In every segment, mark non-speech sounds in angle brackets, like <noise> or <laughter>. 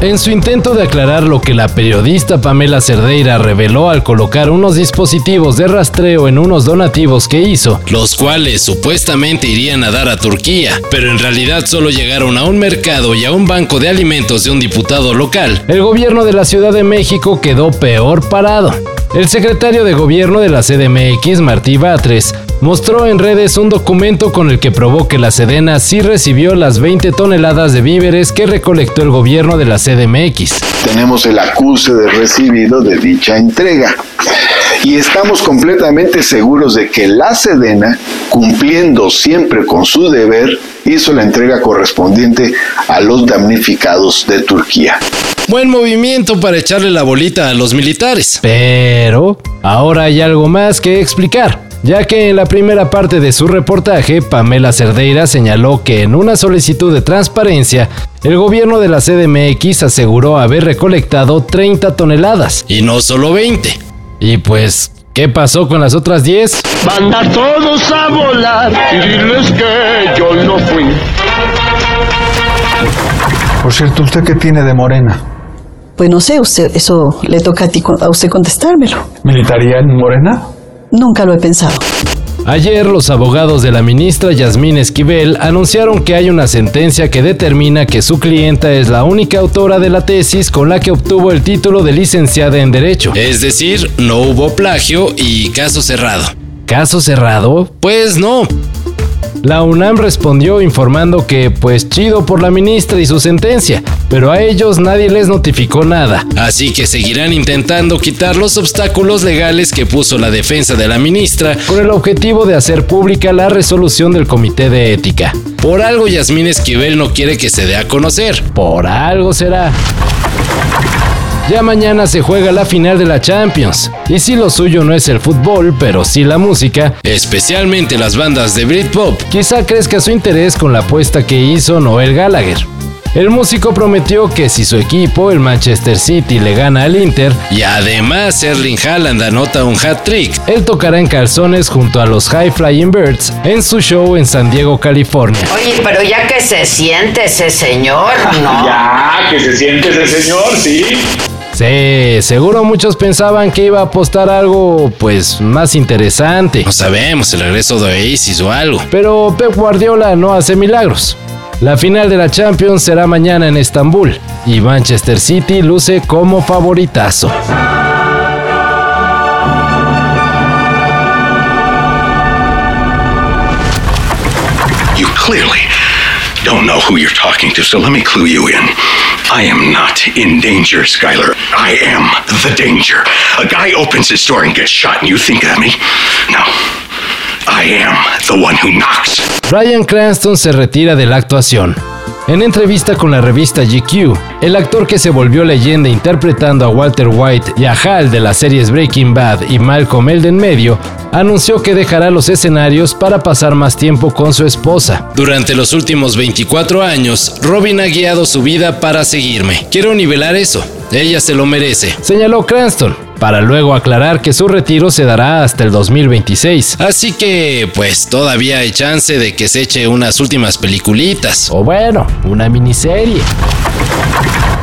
En su intento de aclarar lo que la periodista Pamela Cerdeira reveló al colocar unos dispositivos de rastreo en unos donativos que hizo, los cuales supuestamente irían a dar a Turquía, pero en realidad solo llegaron a un mercado y a un banco de alimentos de un diputado local, el gobierno de la Ciudad de México quedó peor parado. El secretario de gobierno de la CDMX, Martí Batres, mostró en redes un documento con el que probó que la Sedena sí recibió las 20 toneladas de víveres que recolectó el gobierno de la CDMX. Tenemos el acuse de recibido de dicha entrega y estamos completamente seguros de que la Sedena, cumpliendo siempre con su deber, hizo la entrega correspondiente a los damnificados de Turquía. Buen movimiento para echarle la bolita a los militares. Pero ahora hay algo más que explicar ya que en la primera parte de su reportaje, Pamela Cerdeira señaló que en una solicitud de transparencia, el gobierno de la CDMX aseguró haber recolectado 30 toneladas, y no solo 20. Y pues, ¿qué pasó con las otras 10? Mandar todos a volar y diles que yo no fui. Por cierto, ¿usted qué tiene de morena? Pues no sé, usted, eso le toca a, ti, a usted contestármelo. ¿Militaría en Morena? Nunca lo he pensado. Ayer los abogados de la ministra Yasmín Esquivel anunciaron que hay una sentencia que determina que su clienta es la única autora de la tesis con la que obtuvo el título de licenciada en Derecho. Es decir, no hubo plagio y caso cerrado. ¿Caso cerrado? Pues no. La UNAM respondió informando que pues chido por la ministra y su sentencia, pero a ellos nadie les notificó nada, así que seguirán intentando quitar los obstáculos legales que puso la defensa de la ministra con el objetivo de hacer pública la resolución del Comité de Ética. Por algo Yasmín Esquivel no quiere que se dé a conocer, por algo será. Ya mañana se juega la final de la Champions. Y si lo suyo no es el fútbol, pero sí la música, especialmente las bandas de Britpop, quizá crezca su interés con la apuesta que hizo Noel Gallagher. El músico prometió que si su equipo, el Manchester City, le gana al Inter y además Erling Haaland anota un hat-trick, él tocará en calzones junto a los High Flying Birds en su show en San Diego, California. Oye, pero ya que se siente ese señor, ¿no? <laughs> Ya, que se siente ese señor, sí. Sí, seguro muchos pensaban que iba a apostar algo, pues, más interesante. No sabemos, el regreso de Oasis o algo. Pero Pep Guardiola no hace milagros. La final de la Champions será mañana en Estambul y Manchester City luce como favoritazo. You clearly don't know who you're talking to, so let me clue you in. I am not in danger, Skylar. I am the danger. A guy opens his door and gets shot, and you think of me? No. I am the one who knocks. Brian Cranston se retira de la actuación. En entrevista con la revista GQ, el actor que se volvió leyenda interpretando a Walter White y a Hal de las series Breaking Bad y Malcolm el de en medio, anunció que dejará los escenarios para pasar más tiempo con su esposa. Durante los últimos 24 años, Robin ha guiado su vida para seguirme. Quiero nivelar eso. Ella se lo merece, señaló Cranston, para luego aclarar que su retiro se dará hasta el 2026. Así que, pues todavía hay chance de que se eche unas últimas peliculitas, o bueno, una miniserie.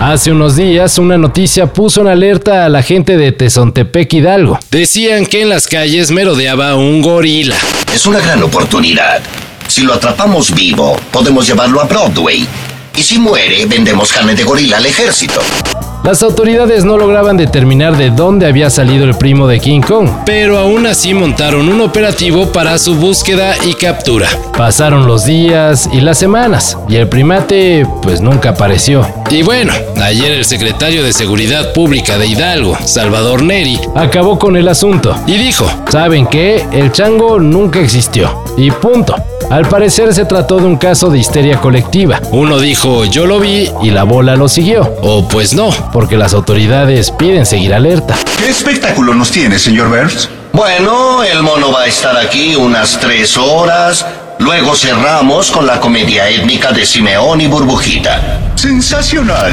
Hace unos días una noticia puso en alerta a la gente de Tezontepec Hidalgo. Decían que en las calles merodeaba un gorila. Es una gran oportunidad. Si lo atrapamos vivo, podemos llevarlo a Broadway. Y si muere, vendemos carne de gorila al ejército. Las autoridades no lograban determinar de dónde había salido el primo de King Kong, pero aún así montaron un operativo para su búsqueda y captura. Pasaron los días y las semanas, y el primate pues nunca apareció. Y bueno, ayer el secretario de Seguridad Pública de Hidalgo, Salvador Neri, acabó con el asunto y dijo, ¿saben qué? El chango nunca existió. Y punto. Al parecer se trató de un caso de histeria colectiva. Uno dijo yo lo vi y la bola lo siguió. O pues no, porque las autoridades piden seguir alerta. ¿Qué espectáculo nos tiene, señor Burns? Bueno, el mono va a estar aquí unas tres horas. Luego cerramos con la comedia étnica de Simeón y Burbujita. ¡Sensacional!